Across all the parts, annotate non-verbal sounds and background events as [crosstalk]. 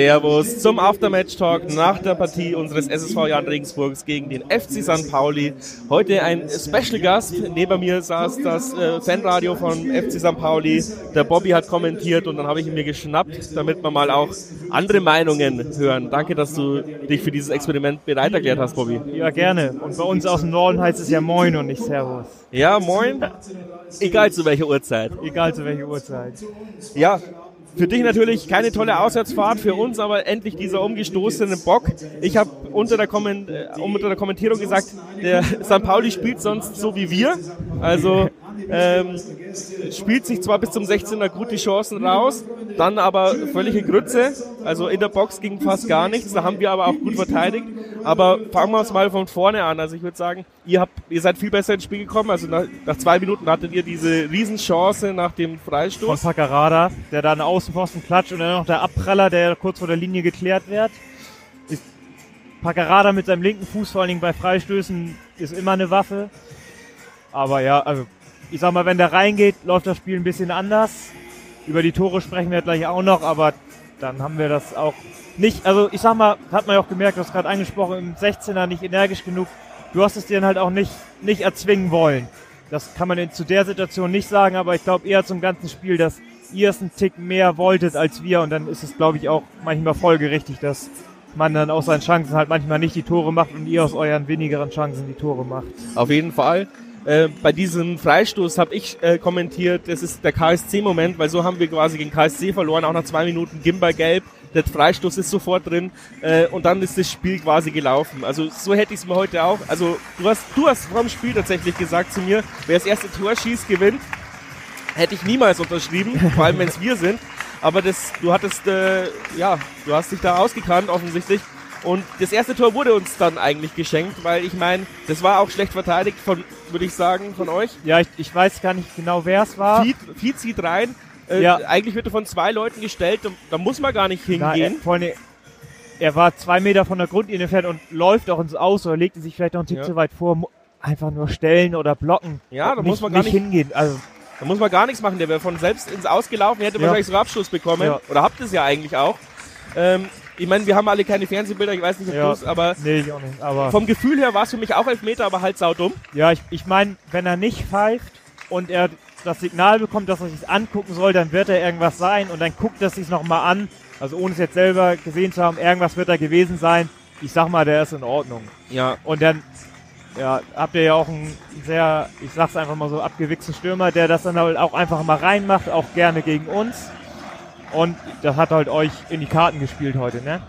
Servus zum Aftermatch-Talk nach der Partie unseres SSV Jan Regensburgs gegen den FC St. Pauli. Heute ein Special Gast. Neben mir saß das äh, Fanradio von FC St. Pauli. Der Bobby hat kommentiert und dann habe ich ihn mir geschnappt, damit wir mal auch andere Meinungen hören. Danke, dass du dich für dieses Experiment bereit erklärt hast, Bobby. Ja, gerne. Und bei uns aus dem Norden heißt es ja Moin und nicht Servus. Ja, moin. Egal zu welcher Uhrzeit. Egal zu welcher Uhrzeit. Ja, für dich natürlich keine tolle Auswärtsfahrt, für uns aber endlich dieser umgestoßene Bock. Ich habe unter, der Komment äh, unter der Kommentierung gesagt, der St. Pauli spielt sonst so wie wir. Also ähm, spielt sich zwar bis zum 16er gut die Chancen raus, dann aber völlige Grütze. Also in der Box ging fast gar nichts, da haben wir aber auch gut verteidigt. Aber fangen wir es mal von vorne an. Also ich würde sagen, ihr habt, ihr seid viel besser ins Spiel gekommen. Also nach, nach zwei Minuten hattet ihr diese Riesenchance nach dem Freistoß. Von Paccarada, der da einen Außenposten klatscht und dann noch der Abpraller, der kurz vor der Linie geklärt wird. Ist Paccarada mit seinem linken Fuß, vor allen Dingen bei Freistößen, ist immer eine Waffe. Aber ja, also ich sag mal, wenn der reingeht, läuft das Spiel ein bisschen anders. Über die Tore sprechen wir gleich auch noch, aber dann haben wir das auch nicht, also ich sag mal, hat man ja auch gemerkt, du hast gerade angesprochen, im 16er nicht energisch genug. Du hast es dir dann halt auch nicht, nicht erzwingen wollen. Das kann man in, zu der Situation nicht sagen, aber ich glaube eher zum ganzen Spiel, dass ihr es einen Tick mehr wolltet als wir und dann ist es, glaube ich, auch manchmal folgerichtig, dass man dann aus seinen Chancen halt manchmal nicht die Tore macht und ihr aus euren wenigeren Chancen die Tore macht. Auf jeden Fall. Äh, bei diesem Freistoß habe ich äh, kommentiert, das ist der KSC-Moment, weil so haben wir quasi gegen KSC verloren, auch nach zwei Minuten Gimba gelb. Der Freistoß ist sofort drin äh, und dann ist das Spiel quasi gelaufen. Also so hätte ich es mir heute auch. Also du hast, du hast vor dem Spiel tatsächlich gesagt zu mir, wer das erste Tor schießt, gewinnt. Hätte ich niemals unterschrieben, [laughs] vor allem wenn es wir sind. Aber das, du hattest, äh, ja, du hast dich da ausgekannt offensichtlich. Und das erste Tor wurde uns dann eigentlich geschenkt, weil ich meine, das war auch schlecht verteidigt von, würde ich sagen, von euch. Ja, ich, ich weiß gar nicht genau, wer es war. Feed, Feed zieht rein. Äh, Ja. Eigentlich wird er von zwei Leuten gestellt, da, da muss man gar nicht Na, er, hingehen. vor allem, er war zwei Meter von der Grundlinie entfernt und läuft auch ins Aus oder legte sich vielleicht noch einen Tick Ja. zu weit vor. Einfach nur stellen oder blocken. Ja, da muss man gar nicht nicht- hingehen. Also, Da muss man gar nichts machen. Der wäre von selbst ins Ausgelaufen, hätte Ja. wahrscheinlich sogar Abschluss bekommen. Ja. Oder habt es ja eigentlich auch. Ähm, ich meine, wir haben alle keine Fernsehbilder, ich weiß nicht, ob Ja. du's, aber nee, ich auch nicht. Aber vom Gefühl her war es für mich auch Elfmeter, aber halt saudumm. ja, ich, ich meine, wenn er nicht pfeift und er das Signal bekommt, dass er sich angucken soll, dann wird er irgendwas sein und dann guckt er sich nochmal an. Also ohne es jetzt selber gesehen zu haben, irgendwas wird da gewesen sein. Ich sag mal, der ist in Ordnung. Ja, Und dann ja, habt ihr ja auch einen sehr, ich sag's einfach mal so, abgewichsten Stürmer, der das dann halt auch einfach mal reinmacht, auch gerne gegen uns. Und das hat halt euch in die Karten gespielt heute, ne?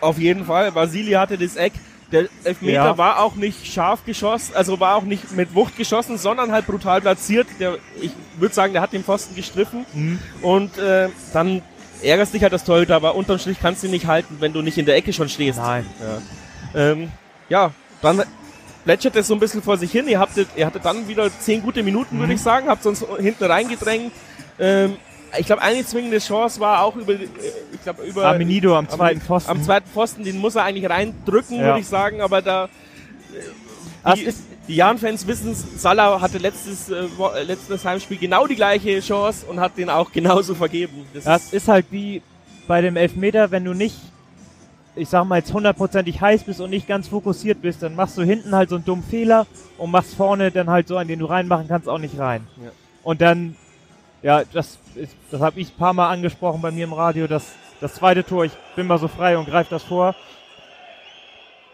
auf jeden Fall. Vasili hatte das Eck. Der Elfmeter Ja. war auch nicht scharf geschossen, also war auch nicht mit Wucht geschossen, sondern halt brutal platziert. Der, ich würde sagen, der hat den Pfosten gestriffen. Mhm. Und äh, dann ärgerst dich halt das Torhüter, aber unterm Strich kannst du ihn nicht halten, wenn du nicht in der Ecke schon stehst. Nein. Ja, ähm, ja dann plätschert es so ein bisschen vor sich hin. Ihr hattet, ihr hattet dann wieder zehn gute Minuten, Mhm. würde ich sagen, habt uns hinten reingedrängt. Ähm, ich glaube, eine zwingende Chance war auch über, äh, ich glaube, über Amenido am zweiten Pfosten. am zweiten Pfosten, den muss er eigentlich reindrücken, Ja. würde ich sagen, aber da Das die, die Jan-Fans wissen es, Salah hatte letztes, äh, äh, letztes Heimspiel genau die gleiche Chance und hat den auch genauso vergeben. Das, das ist, ist halt wie bei dem Elfmeter, wenn du nicht, ich sag mal jetzt hundertprozentig heiß bist und nicht ganz fokussiert bist, dann machst du hinten halt so einen dummen Fehler und machst vorne dann halt so einen, den du reinmachen kannst, auch nicht rein. Ja. Und dann, ja, das das habe ich ein paar Mal angesprochen bei mir im Radio, das, das zweite Tor, ich bin mal so frei und greife das vor.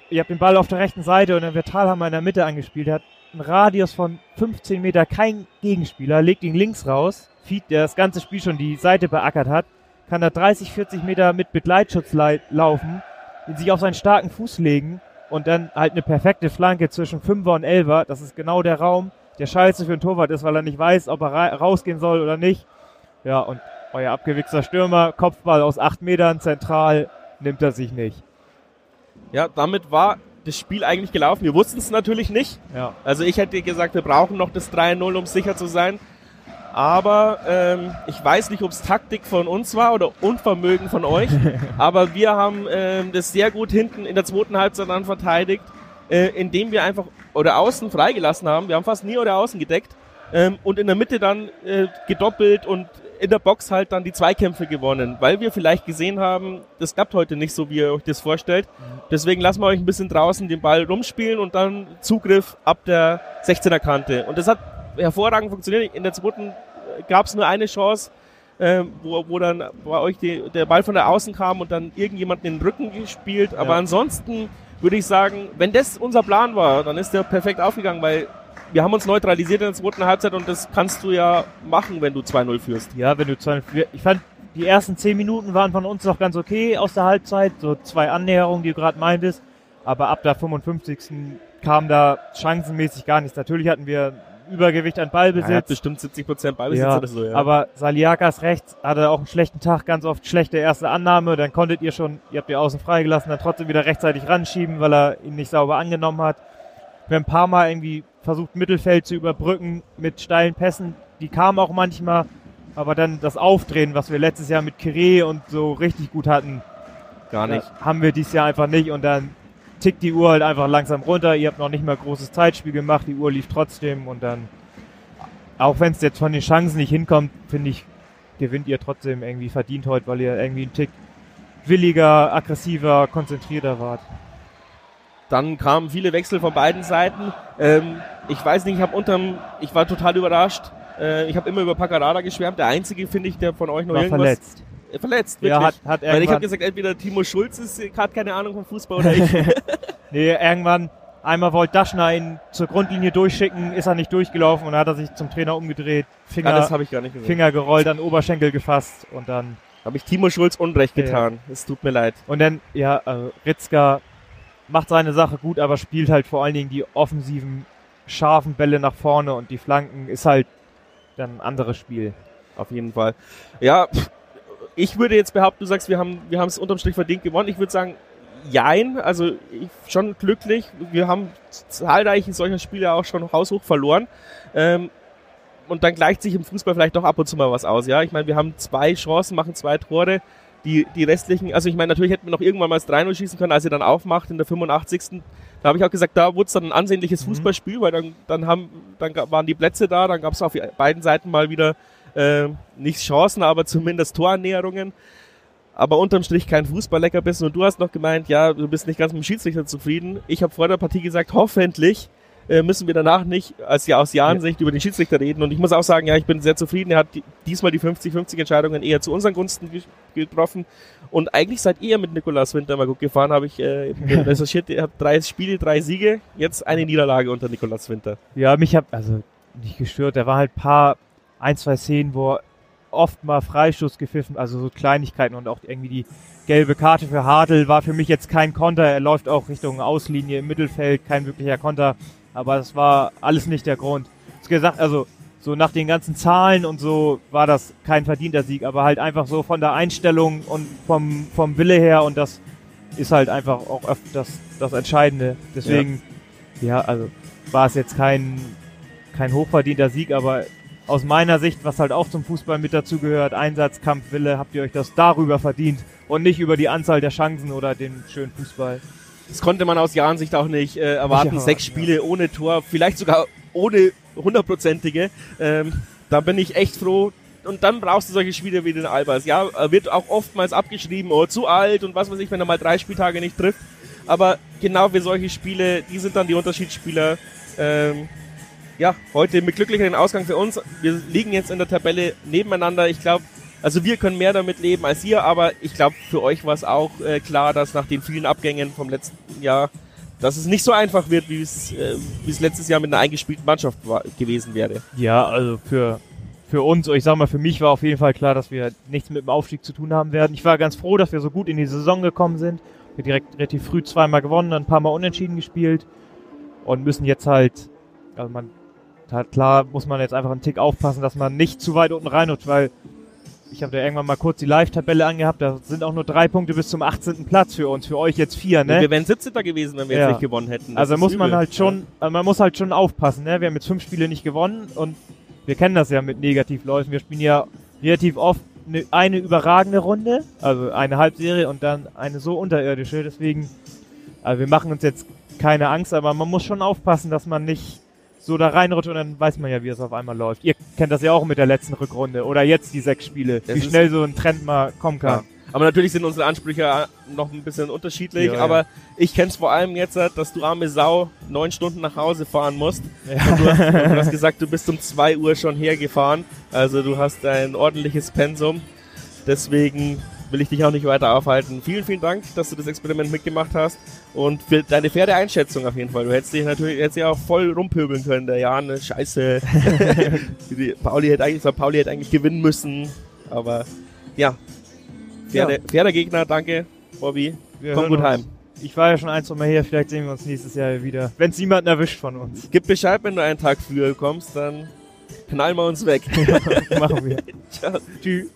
Ich habe den Ball auf der rechten Seite und dann wird Thalhammer in der Mitte angespielt. Er hat einen Radius von 15 Meter, kein Gegenspieler, legt ihn links raus. Fied, der das ganze Spiel schon die Seite beackert hat, kann da 30, 40 Meter mit Begleitschutz lei- laufen, ihn sich auf seinen starken Fuß legen und dann halt eine perfekte Flanke zwischen 5er und 11er. Das ist genau der Raum, der scheiße für einen Torwart ist, weil er nicht weiß, ob er ra- rausgehen soll oder nicht. Ja, und euer abgewichster Stürmer, Kopfball aus 8 Metern zentral, nimmt er sich nicht. ja, damit war das Spiel eigentlich gelaufen. Wir wussten es natürlich nicht. Ja. Also ich hätte gesagt, wir brauchen noch das 3-0, um sicher zu sein. Aber ähm, ich weiß nicht, ob es Taktik von uns war oder Unvermögen von euch. [laughs] aber wir haben ähm, das sehr gut hinten in der zweiten Halbzeit dann verteidigt, äh, indem wir einfach oder außen freigelassen haben. Wir haben fast nie oder außen gedeckt. Ähm, und in der Mitte dann äh, gedoppelt und in der Box halt dann die Zweikämpfe gewonnen, weil wir vielleicht gesehen haben, das klappt heute nicht so, wie ihr euch das vorstellt. Deswegen lassen wir euch ein bisschen draußen den Ball rumspielen und dann Zugriff ab der 16er Kante. Und das hat hervorragend funktioniert. In der zweiten gab es nur eine Chance, äh, wo, wo dann bei euch die, der Ball von der Außen kam und dann irgendjemand in den Rücken gespielt. Aber Ja. ansonsten würde ich sagen, wenn das unser Plan war, dann ist der perfekt aufgegangen, weil wir haben uns neutralisiert in der zweiten Halbzeit und das kannst du ja machen, wenn du 2-0 führst. Ja, wenn du zwei, ich fand, die ersten zehn Minuten waren von uns noch ganz okay aus der Halbzeit, so zwei Annäherungen, die du gerade meintest, aber ab der 55. kam da chancenmäßig gar nichts. Natürlich hatten wir Übergewicht an Er hat Ballbesitz, bestimmt 70 Prozent Ballbesitz Ja, oder so, ja. aber Saliakas rechts hatte auch einen schlechten Tag, ganz oft schlechte erste Annahme, dann konntet ihr schon, ihr habt die außen freigelassen, dann trotzdem wieder rechtzeitig ranschieben, weil er ihn nicht sauber angenommen hat. Wir haben ein paar Mal irgendwie versucht, Mittelfeld zu überbrücken mit steilen Pässen, die kamen auch manchmal, aber dann das Aufdrehen, was wir letztes Jahr mit Kire und so richtig gut hatten, gar nicht. das haben wir dieses Jahr einfach nicht und dann tickt die Uhr halt einfach langsam runter. Ihr habt noch nicht mal großes Zeitspiel gemacht, die Uhr lief trotzdem und dann, auch wenn es jetzt von den Chancen nicht hinkommt, finde ich, gewinnt ihr trotzdem irgendwie verdient heute, weil ihr irgendwie einen Tick williger, aggressiver, konzentrierter wart. Dann kamen viele Wechsel von beiden Seiten. Ähm, ich weiß nicht, ich habe unterm, ich war total überrascht. Äh, ich habe immer über Paccarada geschwärmt. Der einzige, finde ich, der von euch noch War irgendwas verletzt. Äh, verletzt, wirklich. Ja, hat, hat Weil ich habe gesagt, entweder Timo Schulz ist hat keine Ahnung vom Fußball oder ich. [laughs] [laughs] nee, irgendwann, einmal wollte Daschner ihn zur Grundlinie durchschicken, ist er nicht durchgelaufen und dann hat er sich zum Trainer umgedreht, ja, Finger, das habe ich gar nicht gesehen. Finger gerollt, an Oberschenkel gefasst und dann Habe ich Timo Schulz Unrecht Ja. getan. Es tut mir leid. Und dann, ja, also Ritzka macht seine Sache gut, aber spielt halt vor allen Dingen die offensiven, scharfen Bälle nach vorne und die Flanken ist halt dann ein anderes Spiel. Auf jeden Fall. Ja, pff, ich würde jetzt behaupten, du sagst, wir haben wir haben es unterm Strich verdient gewonnen. Ich würde sagen, jein. Also schon glücklich. Wir haben zahlreiche solcher Spiele auch schon haushoch verloren. Ähm, und dann gleicht sich im Fußball vielleicht doch ab und zu mal was aus. Ja, ich meine, wir haben zwei Chancen, machen zwei Tore. Die, die restlichen, also ich meine, natürlich hätten wir noch irgendwann mal das 3-0 schießen können, als ihr dann aufmacht in der 85. Da habe ich auch gesagt, da wurde es dann ein ansehnliches Mhm. Fußballspiel, weil dann, dann haben, dann waren die Plätze da, dann gab es auf beiden Seiten mal wieder äh, nicht Chancen, aber zumindest Torannäherungen. Aber unterm Strich kein Fußballleckerbissen. Und du hast noch gemeint, ja, du bist nicht ganz mit dem Schiedsrichter zufrieden. Ich habe vor der Partie gesagt, hoffentlich äh, müssen wir danach nicht als ja aus Jahrensicht über den Schiedsrichter reden. Und ich muss auch sagen, ja, ich bin sehr zufrieden. Er hat die, diesmal die 50-50 Entscheidungen eher zu unseren Gunsten ge getroffen. Und eigentlich seid ihr mit Nikolaus Winter mal gut gefahren, habe ich äh, [laughs] recherchiert. Ihr habt drei Spiele, drei Siege, jetzt eine Niederlage unter Nikolaus Winter. Ja, mich hab, also nicht gestört, da war halt paar, ein, zwei Szenen, wo oft mal Freistoß gepfiffen, also so Kleinigkeiten und auch irgendwie die gelbe Karte für Hartl war für mich jetzt kein Konter, er läuft auch Richtung Auslinie im Mittelfeld, kein wirklicher Konter, aber das war alles nicht der Grund. Ist gesagt, also so nach den ganzen Zahlen und so war das kein verdienter Sieg, aber halt einfach so von der Einstellung und vom, vom Wille her und das ist halt einfach auch öfter das, das Entscheidende. Deswegen, ja, also war es jetzt kein, kein hochverdienter Sieg, aber aus meiner Sicht, was halt auch zum Fußball mit dazugehört, Einsatz, Kampf, Wille, habt ihr euch das darüber verdient und nicht über die Anzahl der Chancen oder den schönen Fußball. Das konnte man aus Jahrensicht auch nicht äh, erwarten. Nicht Sechs Spiele ohne Tor, vielleicht sogar ohne hundertprozentige. Ähm, da bin ich echt froh. Und dann brauchst du solche Spiele wie den Albers. Ja, wird auch oftmals abgeschrieben, oh, zu alt und was weiß ich, wenn er mal drei Spieltage nicht trifft. Aber genau für solche Spiele, die sind dann die Unterschiedsspieler. Ähm, ja, heute mit glücklicheren Ausgang für uns. Wir liegen jetzt in der Tabelle nebeneinander. Ich glaube, also wir können mehr damit leben als ihr, aber ich glaube, für euch war es auch äh, klar, dass nach den vielen Abgängen vom letzten Jahr, dass es nicht so einfach wird, wie es, äh, wie es letztes Jahr mit einer eingespielten Mannschaft war, gewesen wäre. Ja, also für, für uns, ich sag mal, für mich war auf jeden Fall klar, dass wir nichts mit dem Aufstieg zu tun haben werden. Ich war ganz froh, dass wir so gut in die Saison gekommen sind. Wir direkt relativ früh zweimal gewonnen, ein paar Mal unentschieden gespielt und müssen jetzt halt, also man, halt klar muss man jetzt einfach einen Tick aufpassen, dass man nicht zu weit unten reinrutscht, weil ich habe da irgendwann mal kurz die Live-Tabelle angehabt, da sind auch nur drei Punkte bis zum 18. Platz für uns, für euch jetzt vier, ne? Wir wären 17. gewesen, wenn wir Ja. jetzt nicht gewonnen hätten. Das Also muss man übel. halt schon, also man muss halt schon aufpassen, ne? Wir haben jetzt fünf Spiele nicht gewonnen und wir kennen das ja mit Negativläufen. Wir spielen ja relativ oft eine, eine überragende Runde, also eine Halbserie und dann eine so unterirdische. Deswegen, also wir machen uns jetzt keine Angst, aber man muss schon aufpassen, dass man nicht so da reinrutscht und dann weiß man ja, wie es auf einmal läuft. Ihr kennt das ja auch mit der letzten Rückrunde oder jetzt die sechs Spiele, Das wie schnell so ein Trend mal kommen kann. Ja. Aber natürlich sind unsere Ansprüche noch ein bisschen unterschiedlich. Ja, ja. aber ich kenn's vor allem jetzt, dass du arme Sau neun Stunden nach Hause fahren musst. Ja. Du, hast, du hast gesagt, du bist um zwei Uhr schon hergefahren. Also du hast ein ordentliches Pensum. Deswegen will ich dich auch nicht weiter aufhalten. Vielen, vielen Dank, dass du das Experiment mitgemacht hast und für deine faire Einschätzung auf jeden Fall. Du hättest dich natürlich hättest ja auch voll rumpöbeln können. Der Jan, ne, scheiße. [laughs] Pauli hätte eigentlich, St. Pauli hätte eigentlich gewinnen müssen. Aber ja, faire, fairer Gegner, danke, Bobby. Wir Komm gut uns. heim. Ich war ja schon ein, zwei Mal hier, vielleicht sehen wir uns nächstes Jahr wieder. Wenn es niemanden erwischt von uns. Gib Bescheid, wenn du einen Tag früher kommst, dann knallen wir uns weg. [laughs] Machen wir. [laughs] Ciao. Tschüss.